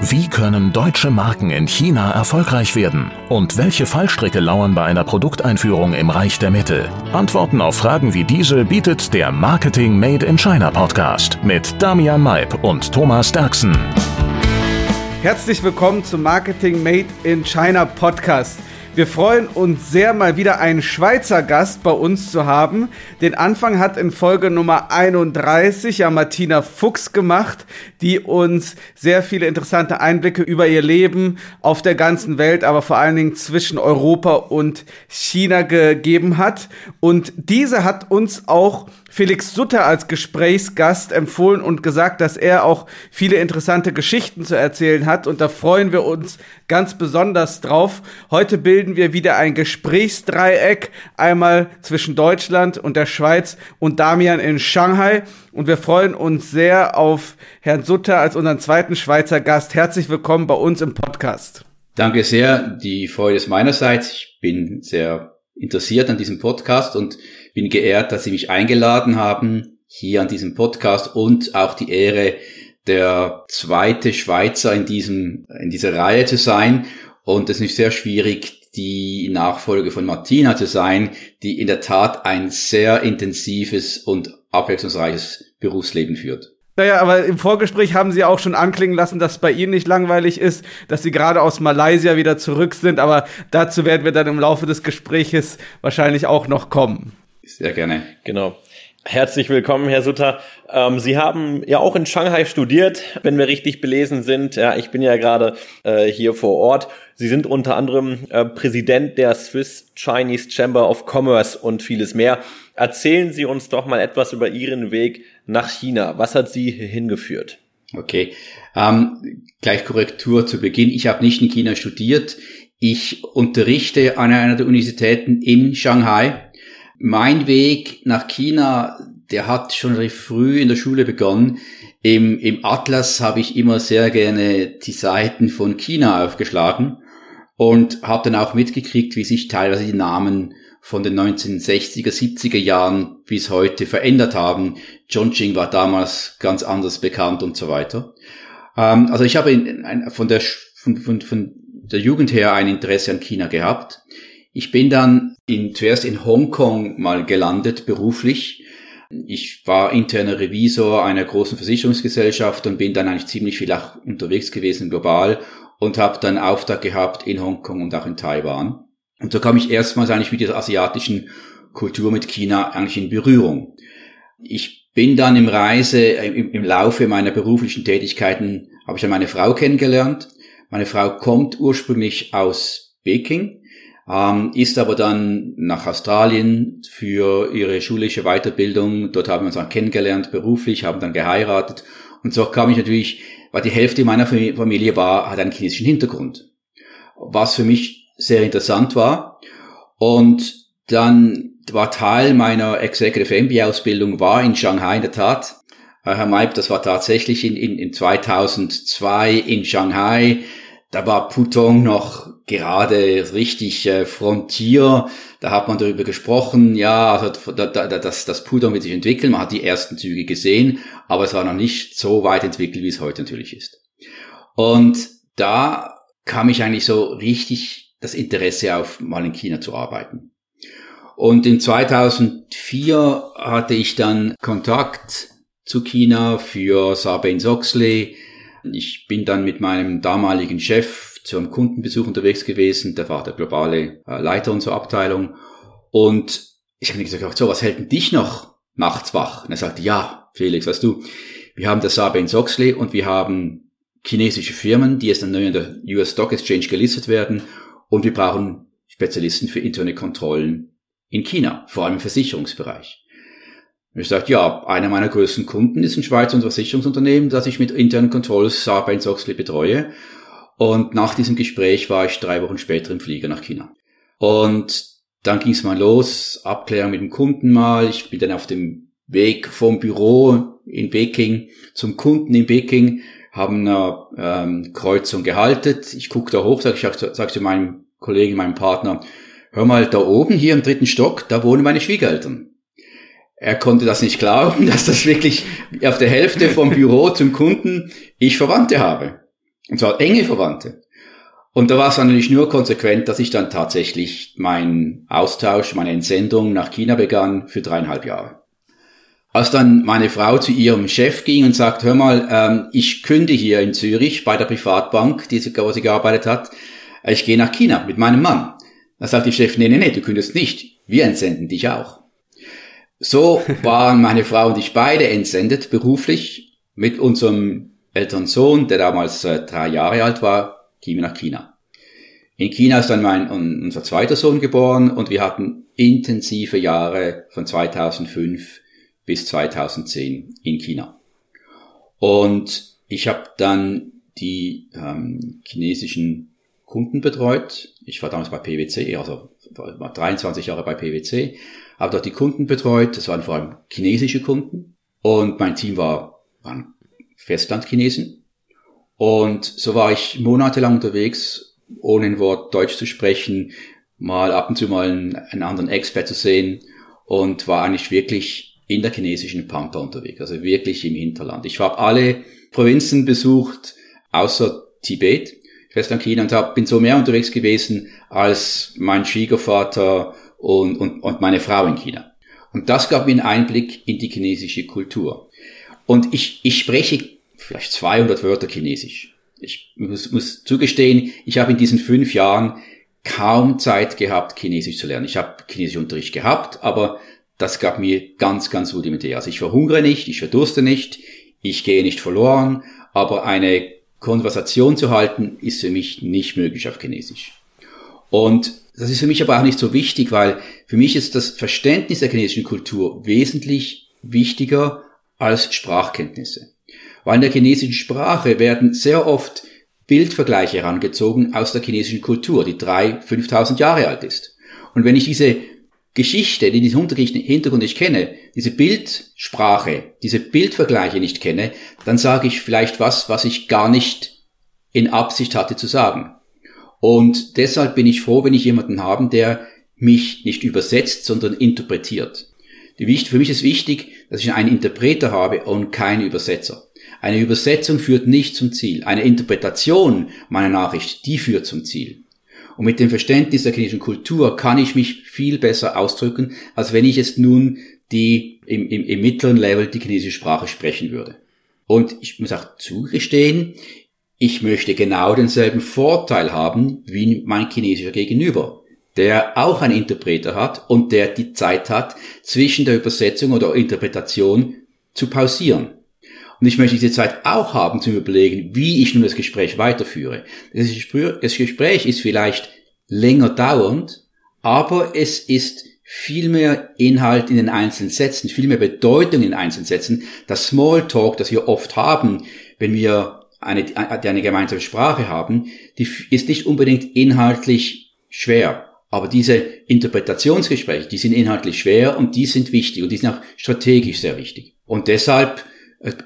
Wie können deutsche Marken in China erfolgreich werden? Und welche Fallstricke lauern bei einer Produkteinführung im Reich der Mitte? Antworten auf Fragen wie diese bietet der Marketing Made in China Podcast mit Damian Maib und Thomas Derksen. Herzlich willkommen zum Marketing Made in China Podcast. Wir freuen uns sehr, mal wieder einen Schweizer Gast bei uns zu haben. Den Anfang hat in Folge Nummer 31 ja Martina Fuchs gemacht, die uns sehr viele interessante Einblicke über ihr Leben auf der ganzen Welt, aber vor allen Dingen zwischen Europa und China gegeben hat. Und diese hat uns auch Felix Sutter als Gesprächsgast empfohlen und gesagt, dass er auch viele interessante Geschichten zu erzählen hat. Und da freuen wir uns ganz besonders drauf. Heute bilden wir wieder ein Gesprächsdreieck, einmal zwischen Deutschland und der Schweiz und Damian in Shanghai. Und wir freuen uns sehr auf Herrn Sutter als unseren zweiten Schweizer Gast. Herzlich willkommen bei uns im Podcast. Danke sehr. Die Freude ist meinerseits. Ich bin sehr interessiert an diesem Podcast und bin geehrt, dass Sie mich eingeladen haben, hier an diesem Podcast und auch die Ehre, der zweite Schweizer in diesem, in dieser Reihe zu sein. Und es ist sehr schwierig, die Nachfolge von Martina zu sein, die in der Tat ein sehr intensives und abwechslungsreiches Berufsleben führt. Naja, aber im Vorgespräch haben Sie auch schon anklingen lassen, dass es bei Ihnen nicht langweilig ist, dass Sie gerade aus Malaysia wieder zurück sind. Aber dazu werden wir dann im Laufe des Gespräches wahrscheinlich auch noch kommen. Sehr gerne. Genau. Herzlich willkommen, Herr Sutter. Ähm, Sie haben ja auch in Shanghai studiert, wenn wir richtig belesen sind. Ja, ich bin ja gerade äh, hier vor Ort. Sie sind unter anderem äh, Präsident der Swiss Chinese Chamber of Commerce und vieles mehr. Erzählen Sie uns doch mal etwas über Ihren Weg nach China. Was hat Sie hingeführt? Okay, ähm, gleich Korrektur zu Beginn. Ich habe nicht in China studiert. Ich unterrichte an einer der Universitäten in Shanghai mein Weg nach China, der hat schon recht früh in der Schule begonnen. Im, im Atlas habe ich immer sehr gerne die Seiten von China aufgeschlagen und habe dann auch mitgekriegt, wie sich teilweise die Namen von den 1960er, 70er Jahren bis heute verändert haben. Chongqing war damals ganz anders bekannt und so weiter. Ähm, also ich habe in, in, von, der, von, von, von der Jugend her ein Interesse an China gehabt. Ich bin dann in, zuerst in Hongkong mal gelandet, beruflich. Ich war interner Revisor einer großen Versicherungsgesellschaft und bin dann eigentlich ziemlich viel auch unterwegs gewesen global und habe dann Auftrag gehabt in Hongkong und auch in Taiwan. Und so kam ich erstmals eigentlich mit dieser asiatischen Kultur mit China eigentlich in Berührung. Ich bin dann im Reise, im, im Laufe meiner beruflichen Tätigkeiten, habe ich dann meine Frau kennengelernt. Meine Frau kommt ursprünglich aus Peking ähm, ist aber dann nach Australien für ihre schulische Weiterbildung. Dort haben wir uns auch kennengelernt, beruflich, haben dann geheiratet. Und so kam ich natürlich, weil die Hälfte meiner Familie war, hat einen chinesischen Hintergrund. Was für mich sehr interessant war. Und dann war Teil meiner Executive MBA Ausbildung war in Shanghai in der Tat. Äh, Herr Maib, das war tatsächlich in, in, in 2002 in Shanghai da war Putong noch gerade richtig äh, Frontier. Da hat man darüber gesprochen, ja, also da, da, das, das Putong wird sich entwickeln. Man hat die ersten Züge gesehen, aber es war noch nicht so weit entwickelt, wie es heute natürlich ist. Und da kam ich eigentlich so richtig das Interesse auf, mal in China zu arbeiten. Und in 2004 hatte ich dann Kontakt zu China für Sarbanes-Oxley, ich bin dann mit meinem damaligen Chef zu einem Kundenbesuch unterwegs gewesen, der war der globale äh, Leiter unserer Abteilung. Und ich habe mir gesagt, so, was hält denn dich noch nachts wach? Und er sagte, ja, Felix, weißt du, wir haben das Sarbanes-Oxley und wir haben chinesische Firmen, die jetzt dann neu in der US Stock Exchange gelistet werden und wir brauchen Spezialisten für interne Kontrollen in China, vor allem im Versicherungsbereich. Ich sagte, ja, einer meiner größten Kunden ist ein Schweizer Versicherungsunternehmen, das ich mit internen Controls Sarbanes-Oxley betreue. Und nach diesem Gespräch war ich drei Wochen später im Flieger nach China. Und dann ging es mal los, Abklärung mit dem Kunden mal. Ich bin dann auf dem Weg vom Büro in Peking zum Kunden in Peking, haben eine ähm, Kreuzung gehalten. Ich gucke da hoch, sag ich sag zu meinem Kollegen, meinem Partner, hör mal, da oben hier im dritten Stock, da wohnen meine Schwiegereltern. Er konnte das nicht glauben, dass das wirklich auf der Hälfte vom Büro zum Kunden ich Verwandte habe. Und zwar enge Verwandte. Und da war es natürlich nur konsequent, dass ich dann tatsächlich meinen Austausch, meine Entsendung nach China begann für dreieinhalb Jahre. Als dann meine Frau zu ihrem Chef ging und sagt, hör mal, ähm, ich künde hier in Zürich bei der Privatbank, die sie, wo sie gearbeitet hat, ich gehe nach China mit meinem Mann. Da sagt die Chef, nee, nee, nee, du kündigst nicht. Wir entsenden dich auch. So waren meine Frau und ich beide entsendet, beruflich, mit unserem älteren Sohn, der damals äh, drei Jahre alt war, gingen wir nach China. In China ist dann mein, unser zweiter Sohn geboren und wir hatten intensive Jahre von 2005 bis 2010 in China. Und ich habe dann die ähm, chinesischen Kunden betreut. Ich war damals bei PwC, also war 23 Jahre bei PwC, habe dort die Kunden betreut. Das waren vor allem chinesische Kunden. Und mein Team war, waren Festlandchinesen. Und so war ich monatelang unterwegs, ohne ein Wort Deutsch zu sprechen, mal ab und zu mal einen, einen anderen Expert zu sehen und war eigentlich wirklich in der chinesischen Pampa unterwegs, also wirklich im Hinterland. Ich habe alle Provinzen besucht, außer Tibet. Festland China und hab, bin so mehr unterwegs gewesen als mein Schwiegervater und, und, und meine Frau in China. Und das gab mir einen Einblick in die chinesische Kultur. Und ich, ich spreche vielleicht 200 Wörter Chinesisch. Ich muss, muss zugestehen, ich habe in diesen fünf Jahren kaum Zeit gehabt, Chinesisch zu lernen. Ich habe Chinesischunterricht gehabt, aber das gab mir ganz, ganz rudimentär. Also ich verhungere nicht, ich verdurste nicht, ich gehe nicht verloren, aber eine Konversation zu halten, ist für mich nicht möglich auf Chinesisch. Und das ist für mich aber auch nicht so wichtig, weil für mich ist das Verständnis der chinesischen Kultur wesentlich wichtiger als Sprachkenntnisse. Weil in der chinesischen Sprache werden sehr oft Bildvergleiche herangezogen aus der chinesischen Kultur, die drei, 5000 Jahre alt ist. Und wenn ich diese Geschichte, die diesen Hintergrund nicht kenne, diese Bildsprache, diese Bildvergleiche nicht kenne, dann sage ich vielleicht was, was ich gar nicht in Absicht hatte zu sagen. Und deshalb bin ich froh, wenn ich jemanden habe, der mich nicht übersetzt, sondern interpretiert. Für mich ist wichtig, dass ich einen Interpreter habe und keinen Übersetzer. Eine Übersetzung führt nicht zum Ziel. Eine Interpretation meiner Nachricht, die führt zum Ziel. Und mit dem Verständnis der chinesischen Kultur kann ich mich viel besser ausdrücken, als wenn ich jetzt nun die im, im, im mittleren Level die chinesische Sprache sprechen würde. Und ich muss auch zugestehen, ich möchte genau denselben Vorteil haben wie mein chinesischer Gegenüber, der auch einen Interpreter hat und der die Zeit hat, zwischen der Übersetzung oder Interpretation zu pausieren. Und ich möchte diese Zeit auch haben zum Überlegen, wie ich nun das Gespräch weiterführe. Das Gespräch ist vielleicht länger dauernd, aber es ist viel mehr Inhalt in den einzelnen Sätzen, viel mehr Bedeutung in den einzelnen Sätzen. Das Smalltalk, das wir oft haben, wenn wir eine, eine gemeinsame Sprache haben, die ist nicht unbedingt inhaltlich schwer. Aber diese Interpretationsgespräche, die sind inhaltlich schwer und die sind wichtig und die sind auch strategisch sehr wichtig. Und deshalb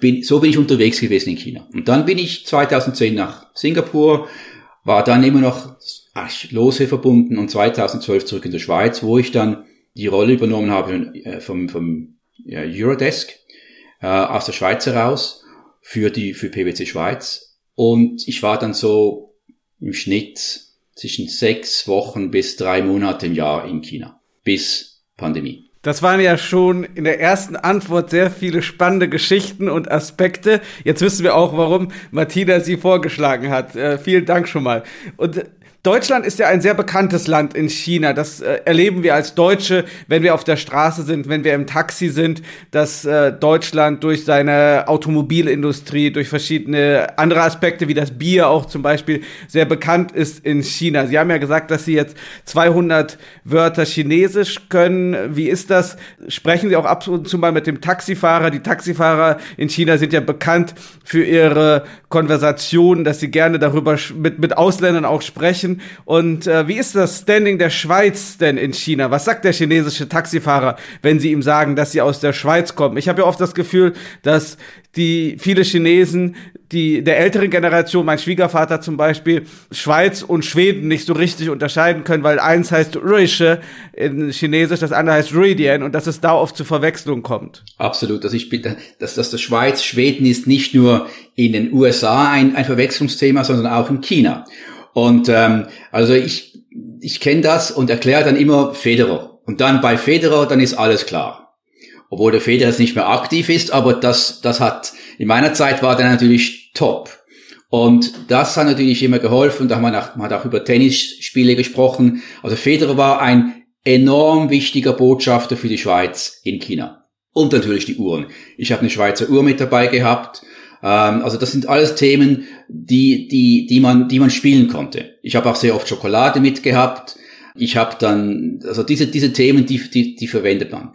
bin, so bin ich unterwegs gewesen in China. Und dann bin ich 2010 nach Singapur, war dann immer noch lose verbunden und 2012 zurück in der Schweiz, wo ich dann die Rolle übernommen habe äh, vom, vom ja, Eurodesk äh, aus der Schweiz heraus für die für PwC Schweiz und ich war dann so im Schnitt zwischen sechs Wochen bis drei Monate im Jahr in China bis Pandemie. Das waren ja schon in der ersten Antwort sehr viele spannende Geschichten und Aspekte. Jetzt wissen wir auch, warum Martina sie vorgeschlagen hat. Äh, vielen Dank schon mal. Und Deutschland ist ja ein sehr bekanntes Land in China. Das äh, erleben wir als Deutsche, wenn wir auf der Straße sind, wenn wir im Taxi sind, dass äh, Deutschland durch seine Automobilindustrie, durch verschiedene andere Aspekte wie das Bier auch zum Beispiel sehr bekannt ist in China. Sie haben ja gesagt, dass Sie jetzt 200 Wörter Chinesisch können. Wie ist das? Sprechen Sie auch ab und zu mal mit dem Taxifahrer? Die Taxifahrer in China sind ja bekannt für ihre Konversationen, dass sie gerne darüber mit, mit Ausländern auch sprechen. Und äh, wie ist das Standing der Schweiz denn in China? Was sagt der chinesische Taxifahrer, wenn sie ihm sagen, dass sie aus der Schweiz kommen? Ich habe ja oft das Gefühl, dass die viele Chinesen die der älteren Generation, mein Schwiegervater zum Beispiel, Schweiz und Schweden nicht so richtig unterscheiden können, weil eins heißt Ruische in Chinesisch, das andere heißt Ruidian und dass es da oft zu Verwechslung kommt. Absolut. Also ich bin, dass, dass das Schweiz, Schweden ist nicht nur in den USA ein, ein Verwechslungsthema, sondern auch in China. Und ähm, also ich, ich kenne das und erkläre dann immer Federer. Und dann bei Federer, dann ist alles klar obwohl der Federer jetzt nicht mehr aktiv ist, aber das, das hat, in meiner Zeit war der natürlich top. Und das hat natürlich immer geholfen, da haben wir auch, man hat auch über Tennisspiele gesprochen. Also Federer war ein enorm wichtiger Botschafter für die Schweiz in China. Und natürlich die Uhren. Ich habe eine Schweizer Uhr mit dabei gehabt. Ähm, also das sind alles Themen, die, die, die, man, die man spielen konnte. Ich habe auch sehr oft Schokolade mitgehabt. Ich habe dann, also diese, diese Themen, die, die, die verwendet man.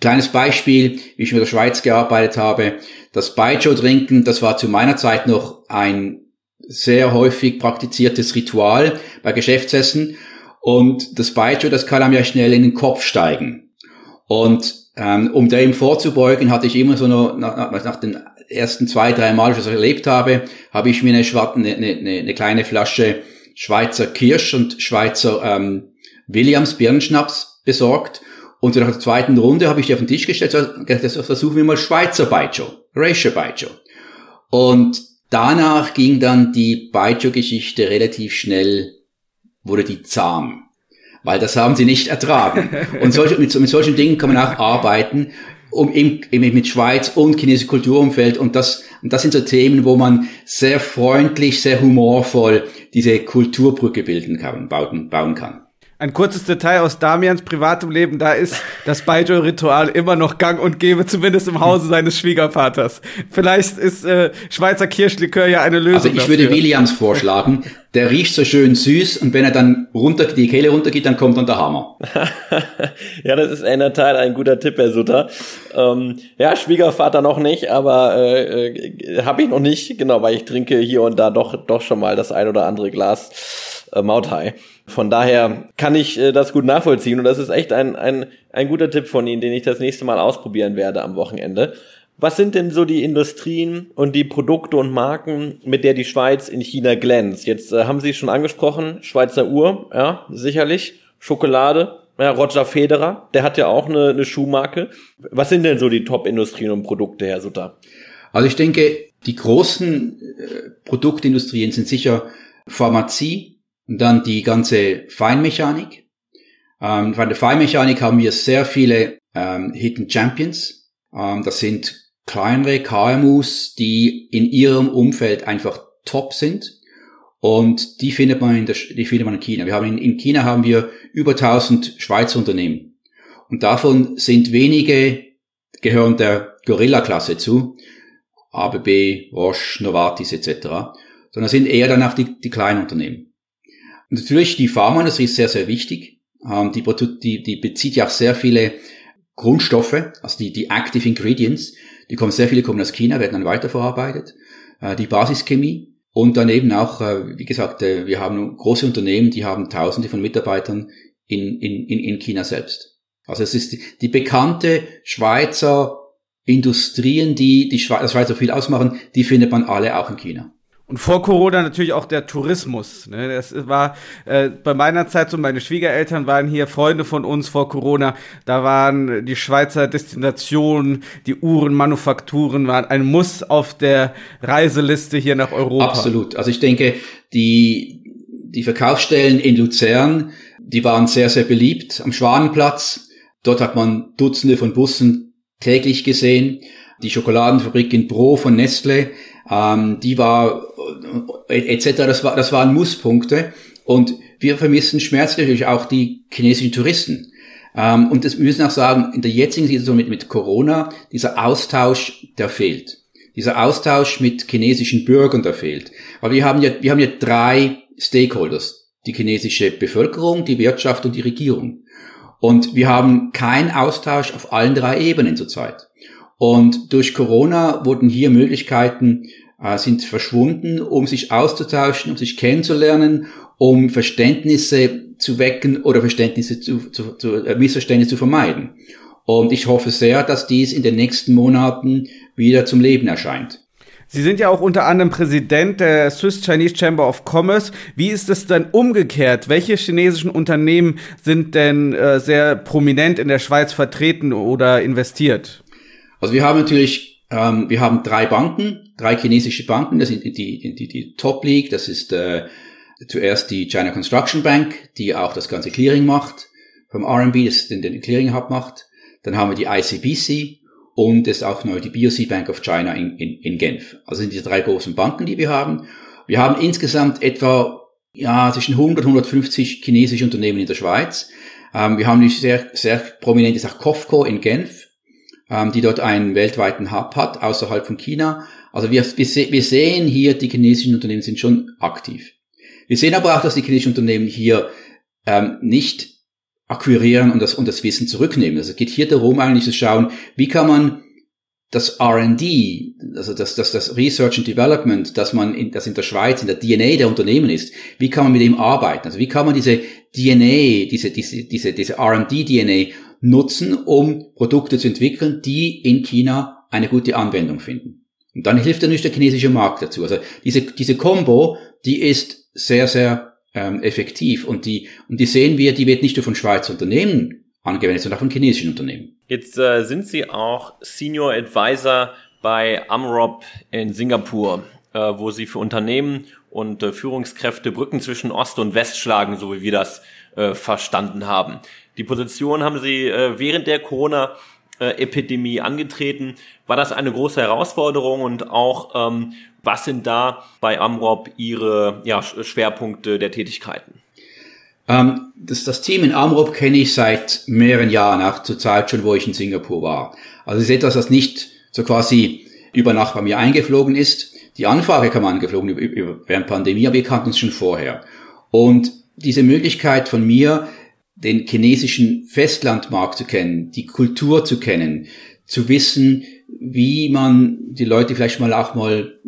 Kleines Beispiel, wie ich mit der Schweiz gearbeitet habe. Das Baijiu trinken, das war zu meiner Zeit noch ein sehr häufig praktiziertes Ritual bei Geschäftsessen. Und das Baijiu, das kann einem ja schnell in den Kopf steigen. Und ähm, um dem vorzubeugen, hatte ich immer so noch, nach, nach den ersten zwei, drei Mal, was ich erlebt habe, habe ich mir eine, eine, eine, eine kleine Flasche Schweizer Kirsch und Schweizer ähm, Williams Birnenschnaps besorgt und nach der zweiten Runde habe ich die auf den Tisch gestellt, so, versuchen wir mal Schweizer Baijiu, Racial Baijiu. Und danach ging dann die Baijiu-Geschichte relativ schnell, wurde die zahm. Weil das haben sie nicht ertragen. Und solche, mit, mit solchen Dingen kann man auch arbeiten, um im, im, mit Schweiz und chinesische Kulturumfeld. Und das, und das sind so Themen, wo man sehr freundlich, sehr humorvoll diese Kulturbrücke bilden kann, bauen, bauen kann. Ein kurzes Detail aus Damians privatem Leben, da ist das Baijiu-Ritual immer noch gang und gäbe, zumindest im Hause seines Schwiegervaters. Vielleicht ist äh, Schweizer Kirschlikör ja eine Lösung. Also ich dafür. würde Williams vorschlagen, der riecht so schön süß und wenn er dann runter, die Kehle runtergeht, dann kommt dann der Hammer. ja, das ist in der Tat ein guter Tipp, Herr Sutter. Ähm, ja, Schwiegervater noch nicht, aber äh, äh, habe ich noch nicht, genau, weil ich trinke hier und da doch, doch schon mal das ein oder andere Glas äh, Mautai. Von daher kann ich äh, das gut nachvollziehen und das ist echt ein, ein, ein guter Tipp von Ihnen, den ich das nächste Mal ausprobieren werde am Wochenende. Was sind denn so die Industrien und die Produkte und Marken, mit der die Schweiz in China glänzt? Jetzt äh, haben Sie schon angesprochen, Schweizer Uhr, ja, sicherlich, Schokolade, ja, Roger Federer, der hat ja auch eine, eine Schuhmarke. Was sind denn so die Top-Industrien und Produkte, Herr Sutter? Also ich denke, die großen äh, Produktindustrien sind sicher Pharmazie, und dann die ganze Feinmechanik. Ähm, bei der Feinmechanik haben wir sehr viele ähm, Hidden Champions. Ähm, das sind kleinere KMUs, die in ihrem Umfeld einfach top sind. Und die findet man in der, die findet man in China. Wir haben in, in China haben wir über 1000 Schweizer Unternehmen. Und davon sind wenige, gehören der Gorilla-Klasse zu. ABB, Roche, Novartis etc. Sondern sind eher danach die, die kleinen Unternehmen. Natürlich, die Pharmaindustrie ist sehr, sehr wichtig. Ähm, die, die, die bezieht ja auch sehr viele Grundstoffe, also die, die Active Ingredients. Die kommen, sehr viele kommen aus China, werden dann weiterverarbeitet. Äh, die Basischemie. Und daneben auch, äh, wie gesagt, äh, wir haben große Unternehmen, die haben Tausende von Mitarbeitern in, in, in China selbst. Also es ist die, die bekannte Schweizer Industrien, die die Schweizer viel ausmachen, die findet man alle auch in China. Und vor Corona natürlich auch der Tourismus. Ne? Das war äh, bei meiner Zeit so, meine Schwiegereltern waren hier Freunde von uns vor Corona. Da waren die Schweizer Destinationen, die Uhrenmanufakturen waren ein Muss auf der Reiseliste hier nach Europa. Absolut. Also ich denke, die, die Verkaufsstellen in Luzern, die waren sehr, sehr beliebt am Schwanenplatz. Dort hat man Dutzende von Bussen täglich gesehen. Die Schokoladenfabrik in Bro von Nestle, ähm, die war etc. Das, war, das waren Musspunkte. Und wir vermissen schmerzlich auch die chinesischen Touristen. Ähm, und das, müssen auch sagen, in der jetzigen Situation mit, mit Corona, dieser Austausch, der fehlt. Dieser Austausch mit chinesischen Bürgern, der fehlt. Aber wir haben ja, wir haben ja drei Stakeholders. Die chinesische Bevölkerung, die Wirtschaft und die Regierung. Und wir haben keinen Austausch auf allen drei Ebenen zurzeit. Und durch Corona wurden hier Möglichkeiten äh, sind verschwunden, um sich auszutauschen, um sich kennenzulernen, um Verständnisse zu wecken oder Verständnisse zu, zu, zu äh, Missverständnisse zu vermeiden. Und ich hoffe sehr, dass dies in den nächsten Monaten wieder zum Leben erscheint. Sie sind ja auch unter anderem Präsident der Swiss Chinese Chamber of Commerce. Wie ist es denn umgekehrt? Welche chinesischen Unternehmen sind denn äh, sehr prominent in der Schweiz vertreten oder investiert? Also wir haben natürlich, ähm, wir haben drei Banken, drei chinesische Banken. Das sind die, die, die, Top League. Das ist äh, zuerst die China Construction Bank, die auch das ganze Clearing macht vom RMB, das den, den Clearing Hub macht. Dann haben wir die ICBC und ist auch neu die BOC Bank of China in, in, in Genf. Also sind diese drei großen Banken, die wir haben. Wir haben insgesamt etwa ja, zwischen 100 und 150 chinesische Unternehmen in der Schweiz. Ähm, wir haben die sehr, sehr prominent ist auch COFCO in Genf, ähm, die dort einen weltweiten Hub hat, außerhalb von China. Also wir, wir, wir sehen hier, die chinesischen Unternehmen sind schon aktiv. Wir sehen aber auch, dass die chinesischen Unternehmen hier ähm, nicht akquirieren und das, und das Wissen zurücknehmen. Also es geht hier darum, eigentlich zu schauen, wie kann man das R&D, also das, das, das Research and Development, dass man in, das in der Schweiz in der DNA der Unternehmen ist, wie kann man mit dem arbeiten? Also wie kann man diese DNA, diese, diese, diese, diese R&D-DNA nutzen, um Produkte zu entwickeln, die in China eine gute Anwendung finden? Und dann hilft natürlich der chinesische Markt dazu. Also diese, diese Combo, die ist sehr, sehr ähm, effektiv. Und die, und die sehen wir, die wird nicht nur von Schweizer Unternehmen angewendet, sondern auch von chinesischen Unternehmen. Jetzt äh, sind Sie auch Senior Advisor bei Amrop in Singapur, äh, wo Sie für Unternehmen und äh, Führungskräfte Brücken zwischen Ost und West schlagen, so wie wir das äh, verstanden haben. Die Position haben Sie äh, während der Corona Epidemie angetreten. War das eine große Herausforderung und auch ähm, was sind da bei Amrop Ihre ja, Schwerpunkte der Tätigkeiten? Ähm, das, das Team in Amrop kenne ich seit mehreren Jahren, auch zur Zeit schon, wo ich in Singapur war. Also es ist etwas, das nicht so quasi über Nacht bei mir eingeflogen ist. Die Anfrage kam angeflogen über, über, während Pandemie, aber wir kannten uns schon vorher. Und diese Möglichkeit von mir, den chinesischen Festlandmarkt zu kennen, die Kultur zu kennen, zu wissen, wie man die Leute vielleicht mal auch mal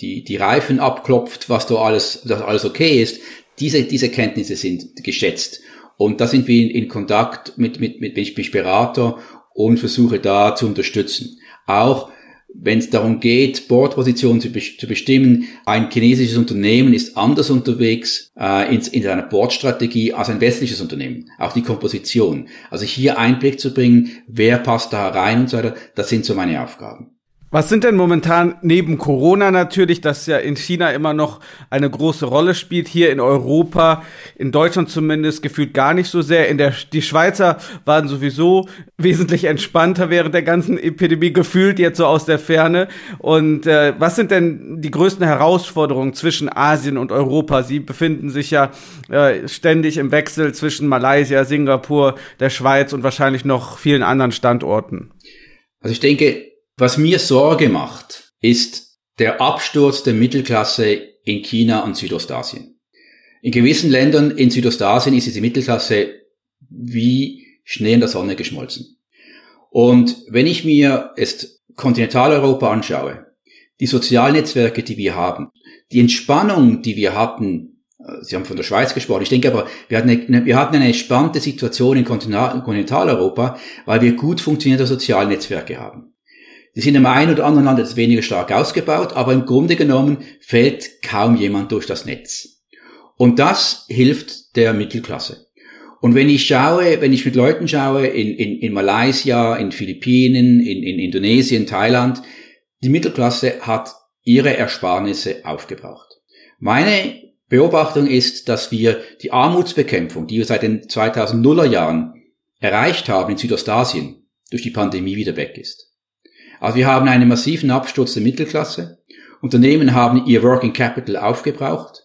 die, die Reifen abklopft, was da alles, dass alles okay ist. Diese, diese Kenntnisse sind geschätzt. Und da sind wir in, in Kontakt mit, mit, mit, bin Berater und versuche da zu unterstützen. Auch wenn es darum geht, Bordpositionen zu, zu, bestimmen, ein chinesisches Unternehmen ist anders unterwegs äh, in, in seiner Bordstrategie als ein westliches Unternehmen. Auch die Komposition. Also hier Einblick zu bringen, wer passt da rein und so weiter, das sind so meine Aufgaben. Was sind denn momentan neben Corona natürlich, das ja in China immer noch eine große Rolle spielt, hier in Europa, in Deutschland zumindest gefühlt gar nicht so sehr. In der die Schweizer waren sowieso wesentlich entspannter während der ganzen Epidemie gefühlt jetzt so aus der Ferne. Und äh, was sind denn die größten Herausforderungen zwischen Asien und Europa? Sie befinden sich ja äh, ständig im Wechsel zwischen Malaysia, Singapur, der Schweiz und wahrscheinlich noch vielen anderen Standorten. Also ich denke, was mir Sorge macht, ist der Absturz der Mittelklasse in China und Südostasien. In gewissen Ländern in Südostasien ist diese Mittelklasse wie Schnee in der Sonne geschmolzen. Und wenn ich mir jetzt Kontinentaleuropa anschaue, die Sozialnetzwerke, die wir haben, die Entspannung, die wir hatten, äh, Sie haben von der Schweiz gesprochen, ich denke aber, wir hatten eine, wir hatten eine entspannte Situation in Kontinentaleuropa, weil wir gut funktionierende Sozialnetzwerke haben. Die sind im einen oder anderen Land jetzt weniger stark ausgebaut, aber im Grunde genommen fällt kaum jemand durch das Netz. Und das hilft der Mittelklasse. Und wenn ich schaue, wenn ich mit Leuten schaue, in, in, in Malaysia, in Philippinen, in, in Indonesien, Thailand, die Mittelklasse hat ihre Ersparnisse aufgebraucht. Meine Beobachtung ist, dass wir die Armutsbekämpfung, die wir seit den 2000er Jahren erreicht haben in Südostasien, durch die Pandemie wieder weg ist. Also wir haben einen massiven Absturz der Mittelklasse. Unternehmen haben ihr Working Capital aufgebraucht.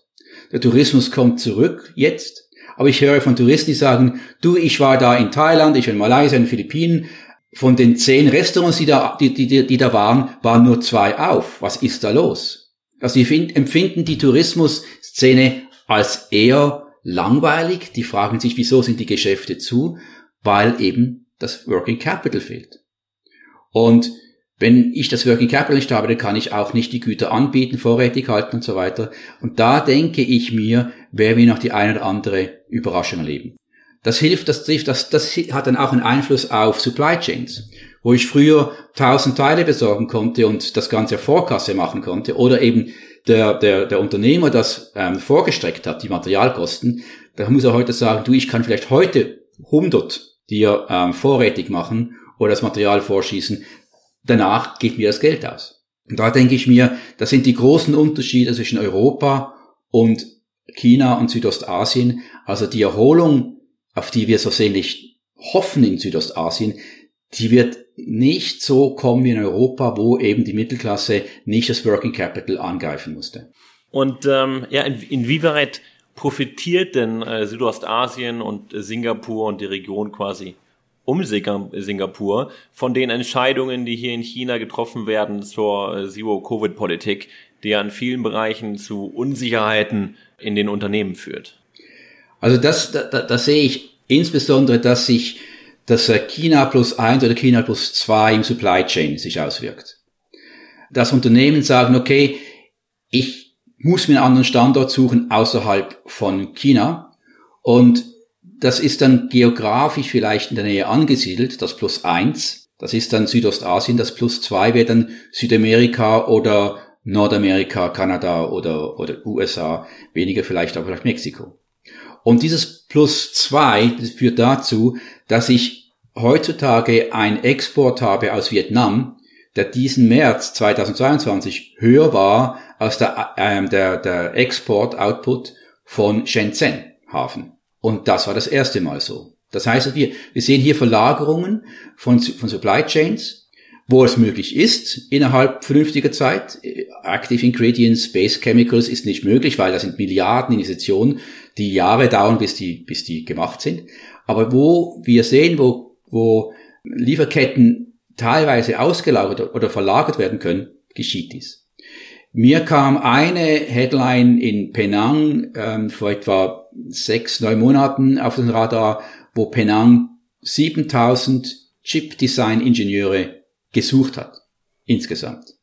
Der Tourismus kommt zurück jetzt. Aber ich höre von Touristen, die sagen, du, ich war da in Thailand, ich war in Malaysia, in den Philippinen. Von den zehn Restaurants, die da, die, die, die da waren, waren nur zwei auf. Was ist da los? Also die empfinden die Tourismusszene als eher langweilig. Die fragen sich, wieso sind die Geschäfte zu? Weil eben das Working Capital fehlt. Und wenn ich das Working Capital nicht habe, dann kann ich auch nicht die Güter anbieten, vorrätig halten und so weiter. Und da denke ich mir, werden wir noch die eine oder andere Überraschung erleben. Das hilft, das trifft, das, das hat dann auch einen Einfluss auf Supply Chains, wo ich früher tausend Teile besorgen konnte und das Ganze Vorkasse machen konnte oder eben der, der, der Unternehmer das ähm, vorgestreckt hat, die Materialkosten, da muss er heute sagen, du, ich kann vielleicht heute 100 dir ähm, vorrätig machen oder das Material vorschießen, danach geht mir das Geld aus. Und da denke ich mir, das sind die großen Unterschiede zwischen Europa und China und Südostasien. Also die Erholung, auf die wir so sehnlich hoffen in Südostasien, die wird nicht so kommen wie in Europa, wo eben die Mittelklasse nicht das Working Capital angreifen musste. Und ähm, ja, in, inwieweit profitiert denn äh, Südostasien und äh, Singapur und die Region quasi um Singapur von den Entscheidungen, die hier in China getroffen werden zur äh, Zero-Covid-Politik, die ja in vielen Bereichen zu Unsicherheiten in den Unternehmen führt? Also das, da, da sehe ich insbesondere, dass sich das China plus eins oder China plus zwei im Supply Chain sich auswirkt. Dass Unternehmen sagen, okay, ich muss mir einen anderen Standort suchen außerhalb von China und das ist dann geografisch vielleicht in der Nähe angesiedelt, das plus eins. Das ist dann Südostasien, das plus zwei wäre dann Südamerika oder Nordamerika, Kanada oder, oder USA, weniger vielleicht aber vielleicht Mexiko. Und dieses plus zwei führt dazu, dass ich heutzutage einen Export habe aus Vietnam, der diesen März 2022 höher war als der, äh, der, der Export-Output von Shenzhen Hafen. Und das war das erste Mal so. Das heißt, wir, wir sehen hier Verlagerungen von, von Supply Chains, wo es möglich ist, innerhalb vernünftiger Zeit. Active Ingredients, Base Chemicals ist nicht möglich, weil das sind Milliarden Investitionen, die Jahre dauern, bis die, bis die gemacht sind. Aber wo wir sehen, wo, wo Lieferketten teilweise ausgelagert oder verlagert werden können, geschieht dies. Mir kam eine Headline in Penang ähm, vor etwa sechs, neun Monaten auf den Radar, wo Penang 7000 Chip-Design-Ingenieure gesucht hat. Insgesamt.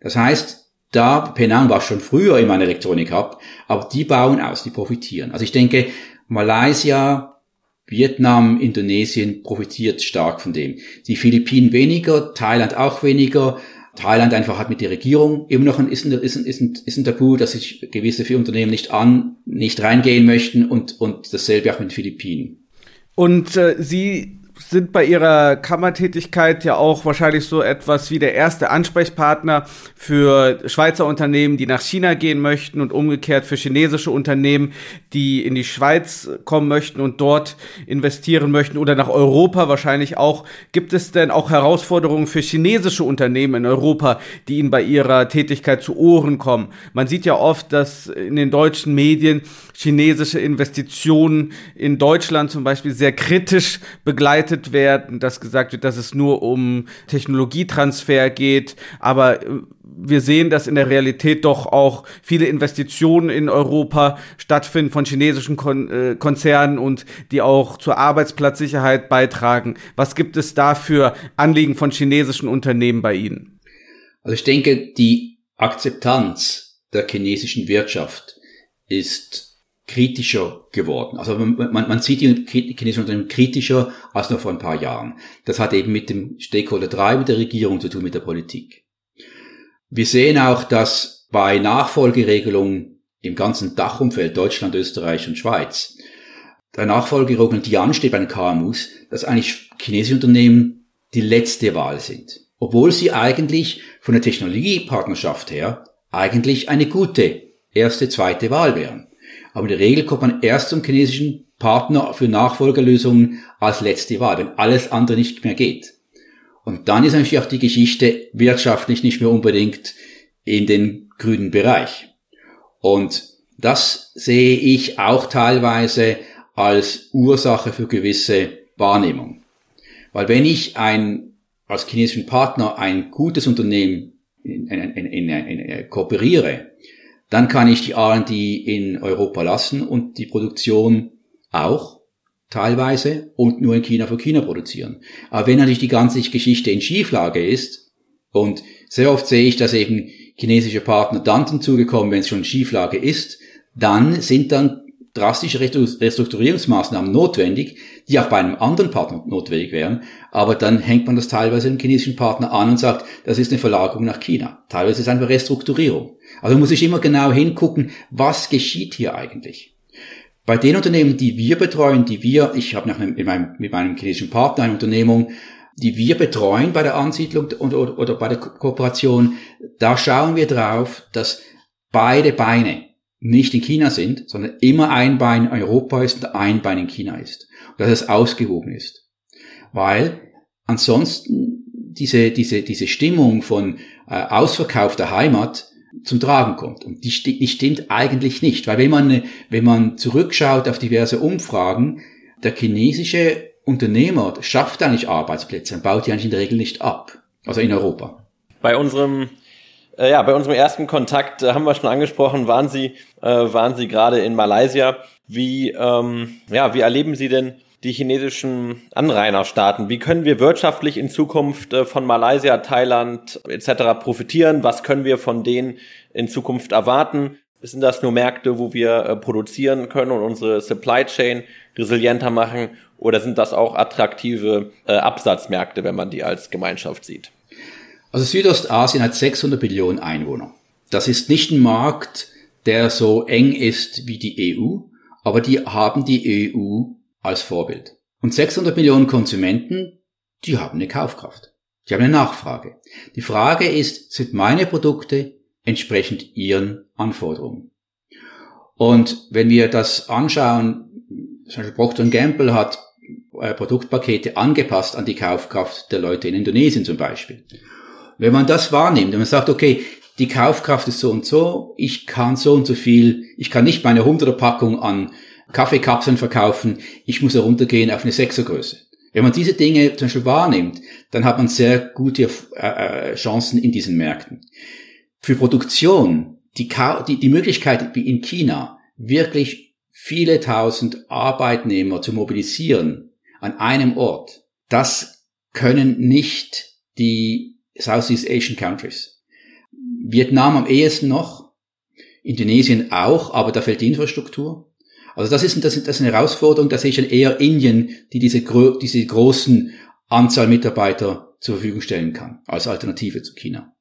Das heißt, da, Penang war schon früher in meiner Elektronik-Hub, aber die bauen aus, die profitieren. Also ich denke, Malaysia, Vietnam, Indonesien profitiert stark von dem. Die Philippinen weniger, Thailand auch weniger, Thailand einfach hat mit der Regierung immer noch ein, ist ein, ist ein, ist ein, Tabu, dass sich gewisse Unternehmen nicht an, nicht reingehen möchten und, und dasselbe auch mit den Philippinen. Und äh, Sie sind bei ihrer Kammertätigkeit ja auch wahrscheinlich so etwas wie der erste Ansprechpartner für Schweizer Unternehmen, die nach China gehen möchten und umgekehrt für chinesische Unternehmen, die in die Schweiz kommen möchten und dort investieren möchten oder nach Europa wahrscheinlich auch. Gibt es denn auch Herausforderungen für chinesische Unternehmen in Europa, die ihnen bei ihrer Tätigkeit zu Ohren kommen? Man sieht ja oft, dass in den deutschen Medien chinesische Investitionen in Deutschland zum Beispiel sehr kritisch begleitet werden, dass gesagt wird, dass es nur um Technologietransfer geht, aber äh, wir sehen, dass in der Realität doch auch viele Investitionen in Europa stattfinden von chinesischen Kon äh, Konzernen und die auch zur Arbeitsplatzsicherheit beitragen. Was gibt es da für Anliegen von chinesischen Unternehmen bei Ihnen? Also ich denke, die Akzeptanz der chinesischen Wirtschaft ist kritischer geworden. Also man, man, sieht die chinesischen Unternehmen kritischer als noch vor ein paar Jahren. Das hat eben mit dem Stakeholder 3, mit der Regierung zu tun, mit der Politik. Wir sehen auch, dass bei Nachfolgeregelungen im ganzen Dachumfeld Deutschland, Österreich und Schweiz, der Nachfolgeregelung, die ansteht bei den KMUs, dass eigentlich chinesische Unternehmen die letzte Wahl sind. Obwohl sie eigentlich von der Technologiepartnerschaft her eigentlich eine gute erste, zweite Wahl wären. Aber in der Regel kommt man erst zum chinesischen Partner für Nachfolgerlösungen als letzte Wahl, wenn alles andere nicht mehr geht. Und dann ist natürlich auch die Geschichte wirtschaftlich nicht mehr unbedingt in den grünen Bereich. Und das sehe ich auch teilweise als Ursache für gewisse Wahrnehmung. Weil wenn ich ein, als chinesischen Partner ein gutes Unternehmen in, in, in, in, kooperiere, dann kann ich die R&D in Europa lassen und die Produktion auch teilweise und nur in China für China produzieren. Aber wenn natürlich die ganze Geschichte in Schieflage ist und sehr oft sehe ich, dass eben chinesische Partner dann zum wenn es schon Schieflage ist, dann sind dann drastische Restrukturierungsmaßnahmen notwendig, die auch bei einem anderen Partner notwendig wären. Aber dann hängt man das teilweise dem chinesischen Partner an und sagt, das ist eine Verlagerung nach China. Teilweise ist es einfach Restrukturierung. Also muss ich immer genau hingucken, was geschieht hier eigentlich. Bei den Unternehmen, die wir betreuen, die wir, ich habe mit meinem, mit meinem chinesischen Partner eine Unternehmung, die wir betreuen bei der Ansiedlung oder, oder bei der Kooperation, da schauen wir drauf, dass beide Beine nicht in China sind, sondern immer ein Bein in Europa ist und ein Bein in China ist. Und dass es ausgewogen ist. Weil ansonsten diese, diese, diese Stimmung von äh, Ausverkauf der Heimat zum Tragen kommt. Und die, die stimmt eigentlich nicht. Weil wenn man, wenn man zurückschaut auf diverse Umfragen, der chinesische Unternehmer schafft eigentlich Arbeitsplätze und baut die eigentlich in der Regel nicht ab. Also in Europa. Bei unserem äh, ja, bei unserem ersten Kontakt äh, haben wir schon angesprochen, waren Sie, äh, waren Sie gerade in Malaysia. Wie, ähm, ja, wie erleben Sie denn die chinesischen Anrainerstaaten? Wie können wir wirtschaftlich in Zukunft äh, von Malaysia, Thailand etc. profitieren? Was können wir von denen in Zukunft erwarten? Sind das nur Märkte, wo wir äh, produzieren können und unsere Supply Chain resilienter machen? Oder sind das auch attraktive äh, Absatzmärkte, wenn man die als Gemeinschaft sieht? Also Südostasien hat 600 Millionen Einwohner. Das ist nicht ein Markt, der so eng ist wie die EU, aber die haben die EU als Vorbild. Und 600 Millionen Konsumenten, die haben eine Kaufkraft. Die haben eine Nachfrage. Die Frage ist, sind meine Produkte entsprechend ihren Anforderungen? Und wenn wir das anschauen, zum Beispiel Procter Gamble hat äh, Produktpakete angepasst an die Kaufkraft der Leute in Indonesien zum Beispiel. Wenn man das wahrnimmt und man sagt, okay, die Kaufkraft ist so und so, ich kann so und so viel, ich kann nicht meine 100er Packung an Kaffeekapseln verkaufen, ich muss heruntergehen auf eine 6er Größe. Wenn man diese Dinge zum Beispiel wahrnimmt, dann hat man sehr gute äh, äh, Chancen in diesen Märkten. Für Produktion, die, die, die Möglichkeit wie in China, wirklich viele tausend Arbeitnehmer zu mobilisieren an einem Ort, das können nicht die Southeast Asian Countries. Vietnam am ehesten noch, Indonesien auch, aber da fehlt die Infrastruktur. Also das ist, das ist eine Herausforderung, da sehe ich dann eher Indien, die diese, diese großen Anzahl Mitarbeiter zur Verfügung stellen kann, als Alternative zu China.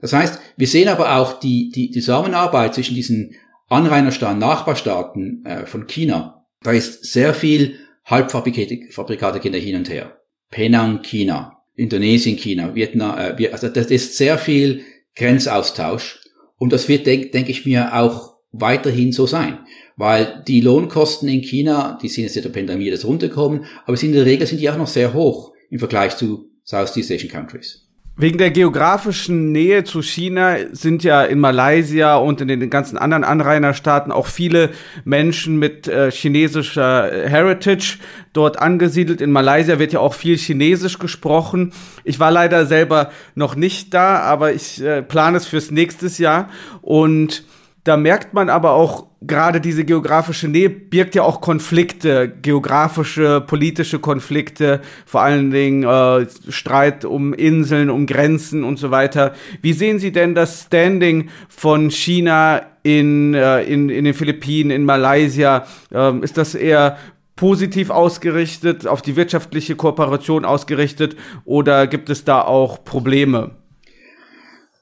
Das heißt, wir sehen aber auch die, die, die Zusammenarbeit zwischen diesen Anrainerstaaten, Nachbarstaaten äh, von China. Da ist sehr viel Halbfabrikate Fabrikate gehen da hin und her. Penang, China, Indonesien, China, Vietnam, äh, also das ist sehr viel Grenzaustausch und das wird, denke denk ich mir, auch weiterhin so sein, weil die Lohnkosten in China, die sind jetzt in der Pandemie das runtergekommen, aber in der Regel sind die auch noch sehr hoch im Vergleich zu Southeast Asian Countries. Wegen der geografischen Nähe zu China sind ja in Malaysia und in den ganzen anderen Anrainerstaaten auch viele Menschen mit äh, chinesischer Heritage dort angesiedelt. In Malaysia wird ja auch viel Chinesisch gesprochen. Ich war leider selber noch nicht da, aber ich äh, plane es fürs nächste Jahr und da merkt man aber auch, gerade diese geografische Nähe birgt ja auch Konflikte, geografische, politische Konflikte, vor allen Dingen äh, Streit um Inseln, um Grenzen und so weiter. Wie sehen Sie denn das Standing von China in, äh, in, in den Philippinen, in Malaysia? Ähm, ist das eher positiv ausgerichtet, auf die wirtschaftliche Kooperation ausgerichtet oder gibt es da auch Probleme?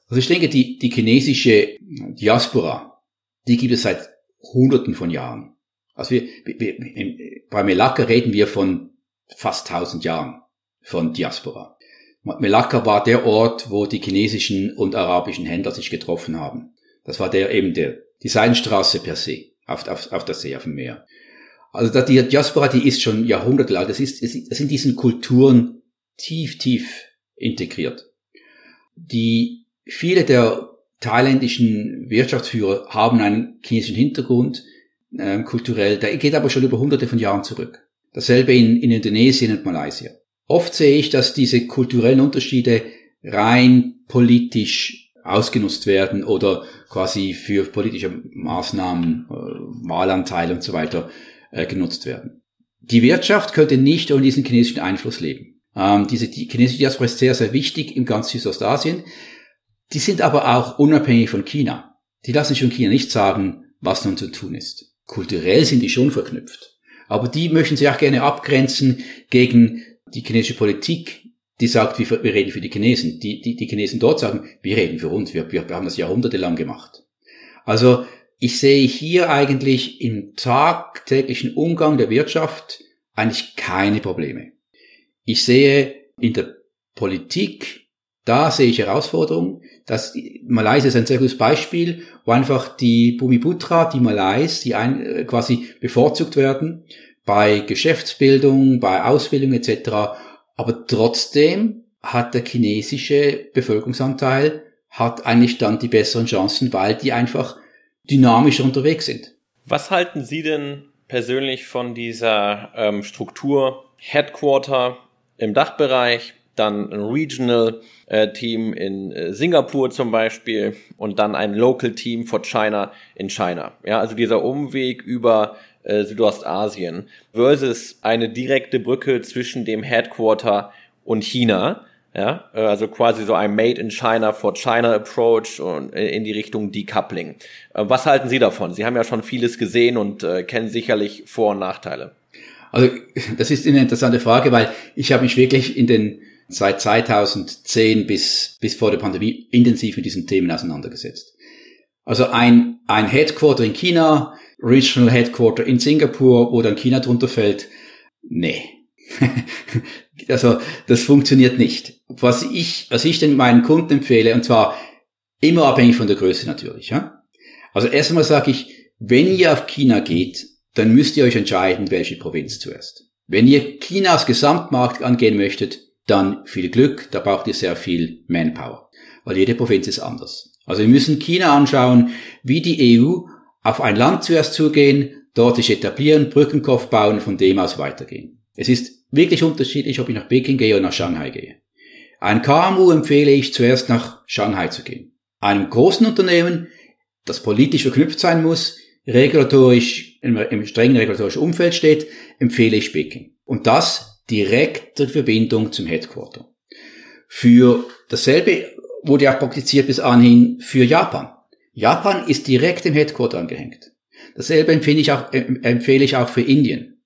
Also ich denke, die, die chinesische Diaspora, die gibt es seit Hunderten von Jahren. Also wir, wir bei Melaka reden wir von fast tausend Jahren von Diaspora. Melaka war der Ort, wo die chinesischen und arabischen Händler sich getroffen haben. Das war der eben der, die Seidenstraße per se, auf, auf, auf der See, auf dem Meer. Also die Diaspora, die ist schon Jahrhunderte alt. Das ist, das ist in diesen Kulturen tief, tief integriert. Die, viele der thailändischen Wirtschaftsführer haben einen chinesischen Hintergrund, äh, kulturell, der geht aber schon über hunderte von Jahren zurück. Dasselbe in, in Indonesien und Malaysia. Oft sehe ich, dass diese kulturellen Unterschiede rein politisch ausgenutzt werden oder quasi für politische Maßnahmen, äh, Wahlanteile und so weiter äh, genutzt werden. Die Wirtschaft könnte nicht ohne diesen chinesischen Einfluss leben. Ähm, diese die chinesische Diaspora ist sehr, sehr wichtig im ganzen Südostasien. Die sind aber auch unabhängig von China. Die lassen sich von China nicht sagen, was nun zu tun ist. kulturell sind die schon verknüpft. Aber die möchten sich auch gerne abgrenzen gegen die chinesische Politik, die sagt, wir, wir reden für die Chinesen. Die, die, die Chinesen dort sagen, wir reden für uns, wir, wir haben das jahrhundertelang gemacht. Also ich sehe hier eigentlich im tagtäglichen Umgang der Wirtschaft eigentlich keine Probleme. Ich sehe in der Politik, da sehe ich Herausforderungen. Das, Malaysia ist ein sehr gutes Beispiel, wo einfach die Bumiputra, die Malays, die ein, äh, quasi bevorzugt werden bei Geschäftsbildung, bei Ausbildung etc. Aber trotzdem hat der chinesische Bevölkerungsanteil hat eigentlich dann die besseren Chancen, weil die einfach dynamischer unterwegs sind. Was halten Sie denn persönlich von dieser ähm, Struktur Headquarter im Dachbereich, dann ein Regional äh, Team in äh, Singapur zum Beispiel und dann ein Local Team for China in China. Ja, also dieser Umweg über äh, Südostasien versus eine direkte Brücke zwischen dem Headquarter und China. Ja, äh, also quasi so ein Made in China for China Approach und äh, in die Richtung Decoupling. Was halten Sie davon? Sie haben ja schon vieles gesehen und kennen sicherlich Vor- und Nachteile. Also das ist eine interessante Frage, weil ich habe mich wirklich in den seit 2010 bis bis vor der Pandemie intensiv mit diesen Themen auseinandergesetzt. Also ein ein Headquarter in China, Regional Headquarter in Singapur, wo dann China drunter fällt. Nee. also, das funktioniert nicht. Was ich, was ich denn meinen Kunden empfehle, und zwar immer abhängig von der Größe natürlich, ja. Also erstmal sage ich, wenn ihr auf China geht, dann müsst ihr euch entscheiden, welche Provinz zuerst. Wenn ihr Chinas Gesamtmarkt angehen möchtet, dann viel Glück, da braucht ihr sehr viel Manpower, weil jede Provinz ist anders. Also wir müssen China anschauen, wie die EU auf ein Land zuerst zugehen, dort sich etablieren, Brückenkopf bauen, von dem aus weitergehen. Es ist wirklich unterschiedlich, ob ich nach Peking gehe oder nach Shanghai gehe. Ein KMU empfehle ich zuerst nach Shanghai zu gehen. Einem großen Unternehmen, das politisch verknüpft sein muss, regulatorisch, im strengen regulatorischen Umfeld steht, empfehle ich Peking. Und das direkt in Verbindung zum Headquarter. Für dasselbe wurde ja praktiziert bis anhin für Japan. Japan ist direkt im Headquarter angehängt. Dasselbe empfehle ich auch, äh, empfehle ich auch für Indien.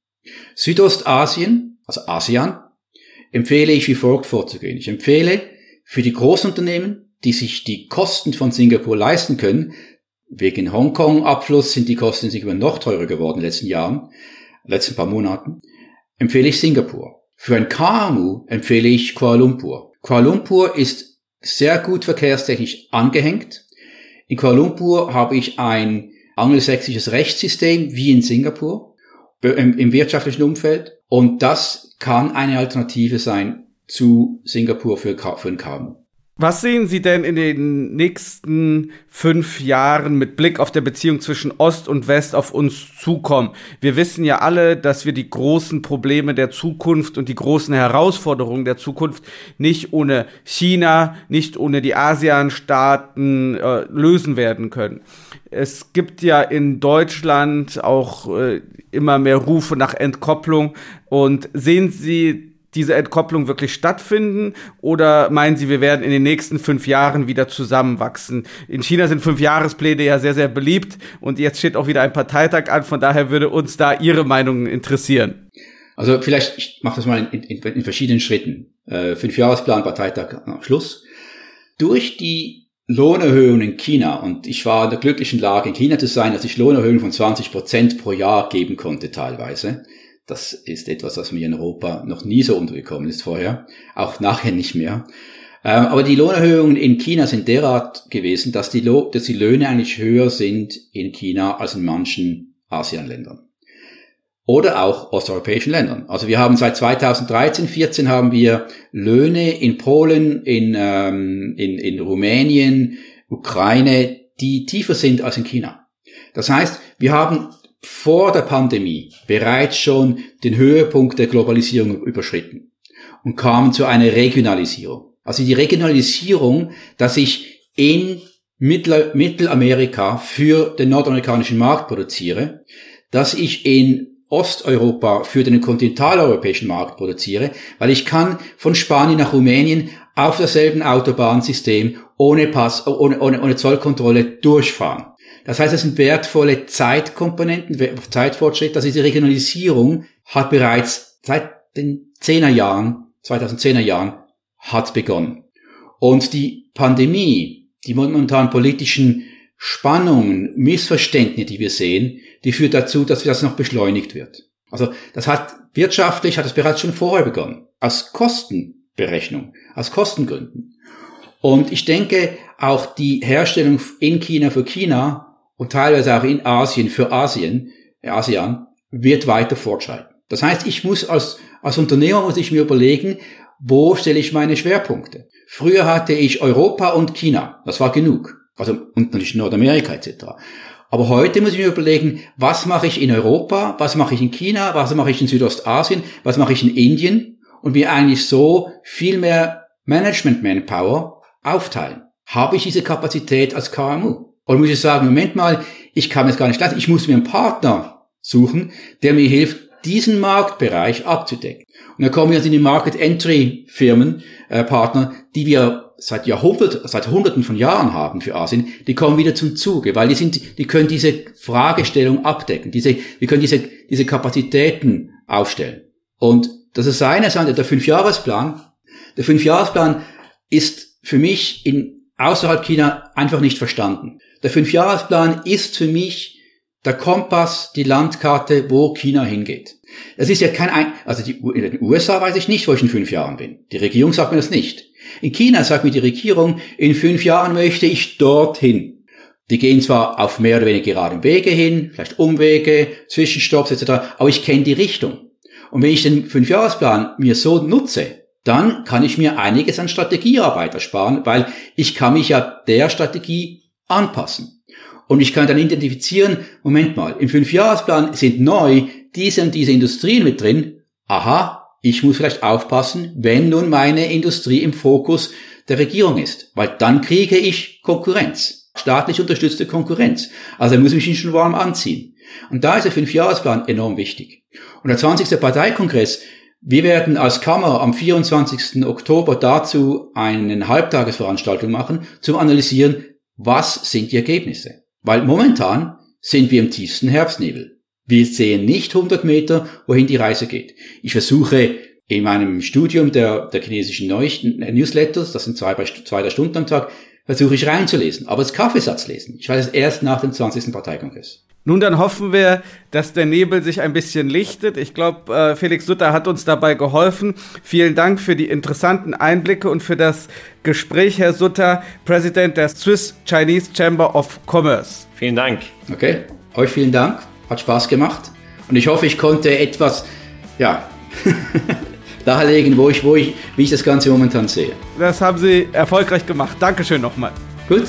Südostasien, also ASEAN, empfehle ich wie folgt vorzugehen. Ich empfehle für die Großunternehmen, die sich die Kosten von Singapur leisten können, wegen Hongkong-Abfluss sind die Kosten in Singapur noch teurer geworden in den letzten Jahren, letzten paar Monaten, empfehle ich Singapur. Für ein KMU empfehle ich Kuala Lumpur. Kuala Lumpur ist sehr gut verkehrstechnisch angehängt. In Kuala Lumpur habe ich ein angelsächsisches Rechtssystem wie in Singapur im, im wirtschaftlichen Umfeld und das kann eine Alternative sein zu Singapur für, für ein KMU. Was sehen Sie denn in den nächsten fünf Jahren mit Blick auf der Beziehung zwischen Ost und West auf uns zukommen? Wir wissen ja alle, dass wir die großen Probleme der Zukunft und die großen Herausforderungen der Zukunft nicht ohne China, nicht ohne die ASEAN-Staaten äh, lösen werden können. Es gibt ja in Deutschland auch äh, immer mehr Rufe nach Entkopplung. Und sehen Sie diese Entkopplung wirklich stattfinden? Oder meinen Sie, wir werden in den nächsten fünf Jahren wieder zusammenwachsen? In China sind fünf Jahrespläne ja sehr, sehr beliebt und jetzt steht auch wieder ein Parteitag an. Von daher würde uns da Ihre Meinung interessieren. Also vielleicht, ich mache das mal in, in, in verschiedenen Schritten. Äh, Fünfjahresplan, Parteitag, Schluss. Durch die Lohnerhöhungen in China und ich war in der glücklichen Lage, in China zu sein, dass ich Lohnerhöhungen von 20 Prozent pro Jahr geben konnte teilweise das ist etwas, was mir in Europa noch nie so untergekommen ist vorher, auch nachher nicht mehr. Ähm, aber die Lohnerhöhungen in China sind derart gewesen, dass die, Lo dass die Löhne eigentlich höher sind in China als in manchen ASEAN-Ländern. Oder auch osteuropäischen Ländern. Also wir haben seit 2013, 14 haben wir Löhne in Polen, in, ähm, in, in Rumänien, Ukraine, die tiefer sind als in China. Das heißt, wir haben vor der Pandemie bereits schon den Höhepunkt der Globalisierung überschritten und kamen zu einer Regionalisierung. Also die Regionalisierung, dass ich in Mittel Mittelamerika für den nordamerikanischen Markt produziere, dass ich in Osteuropa für den kontinentaleuropäischen Markt produziere, weil ich kann von Spanien nach Rumänien auf derselben Autobahnsystem ohne Pass, ohne, ohne, ohne Zollkontrolle durchfahren. Das heißt, es sind wertvolle Zeitkomponenten, Zeitfortschritt. Also diese Regionalisierung hat bereits seit den 10er Jahren, 2010er Jahren, hat begonnen. Und die Pandemie, die momentan politischen Spannungen, Missverständnisse, die wir sehen, die führt dazu, dass das noch beschleunigt wird. Also das hat wirtschaftlich hat es bereits schon vorher begonnen. Aus Kostenberechnung, aus Kostengründen. Und ich denke, auch die Herstellung in China für China und teilweise auch in Asien für Asien, äh, ASEAN, wird weiter fortschreiten. Das heißt, ich muss als, als Unternehmer muss ich mir überlegen, wo stelle ich meine Schwerpunkte? Früher hatte ich Europa und China. Das war genug. Also, und natürlich Nordamerika etc. Aber heute muss ich mir überlegen, was mache ich in Europa, was mache ich in China, was mache ich in Südostasien, was mache ich in Indien und mir eigentlich so viel mehr Management Manpower aufteilen. Habe ich diese Kapazität als KMU? Oder muss ich sagen, Moment mal, ich kann es gar nicht leisten, ich muss mir einen Partner suchen, der mir hilft, diesen Marktbereich abzudecken. Und dann kommen wir in die Market Entry Firmen, äh, Partner, die wir seit Jahrhunderten, seit Hunderten von Jahren haben für Asien, die kommen wieder zum Zuge, weil die sind, die können diese Fragestellung abdecken, diese, die können diese, diese Kapazitäten aufstellen. Und das ist eine Seite, der Fünfjahresplan. Der Fünfjahresplan ist für mich in, außerhalb China einfach nicht verstanden. Der Fünfjahresplan ist für mich der Kompass, die Landkarte, wo China hingeht. Das ist ja kein, ein also die, in den USA weiß ich nicht, wo ich in fünf Jahren bin. Die Regierung sagt mir das nicht. In China sagt mir die Regierung, in fünf Jahren möchte ich dorthin. Die gehen zwar auf mehr oder weniger geraden Wege hin, vielleicht Umwege, Zwischenstopps etc., aber ich kenne die Richtung. Und wenn ich den Fünfjahresplan mir so nutze, dann kann ich mir einiges an Strategiearbeit ersparen, weil ich kann mich ja der Strategie anpassen. Und ich kann dann identifizieren, Moment mal, im Fünfjahresplan sind neu diese und diese Industrien mit drin. Aha, ich muss vielleicht aufpassen, wenn nun meine Industrie im Fokus der Regierung ist, weil dann kriege ich Konkurrenz, staatlich unterstützte Konkurrenz. Also muss ich mich schon warm anziehen. Und da ist der Fünfjahresplan enorm wichtig. Und der 20. Parteikongress, wir werden als Kammer am 24. Oktober dazu eine Halbtagesveranstaltung machen, zum Analysieren, was sind die Ergebnisse. Weil momentan sind wir im tiefsten Herbstnebel. Wir sehen nicht 100 Meter, wohin die Reise geht. Ich versuche in meinem Studium der, der chinesischen Newsletters, das sind zwei, zwei Stunden am Tag, versuche ich reinzulesen. Aber das Kaffeesatz lesen. Ich weiß es erst nach dem 20. Parteikongress. Nun, dann hoffen wir, dass der Nebel sich ein bisschen lichtet. Ich glaube, äh, Felix Sutter hat uns dabei geholfen. Vielen Dank für die interessanten Einblicke und für das Gespräch, Herr Sutter, Präsident der Swiss Chinese Chamber of Commerce. Vielen Dank. Okay, euch vielen Dank. Hat Spaß gemacht. Und ich hoffe, ich konnte etwas, ja, darlegen, wo ich, wo ich, wie ich das Ganze momentan sehe. Das haben Sie erfolgreich gemacht. Dankeschön nochmal. Gut.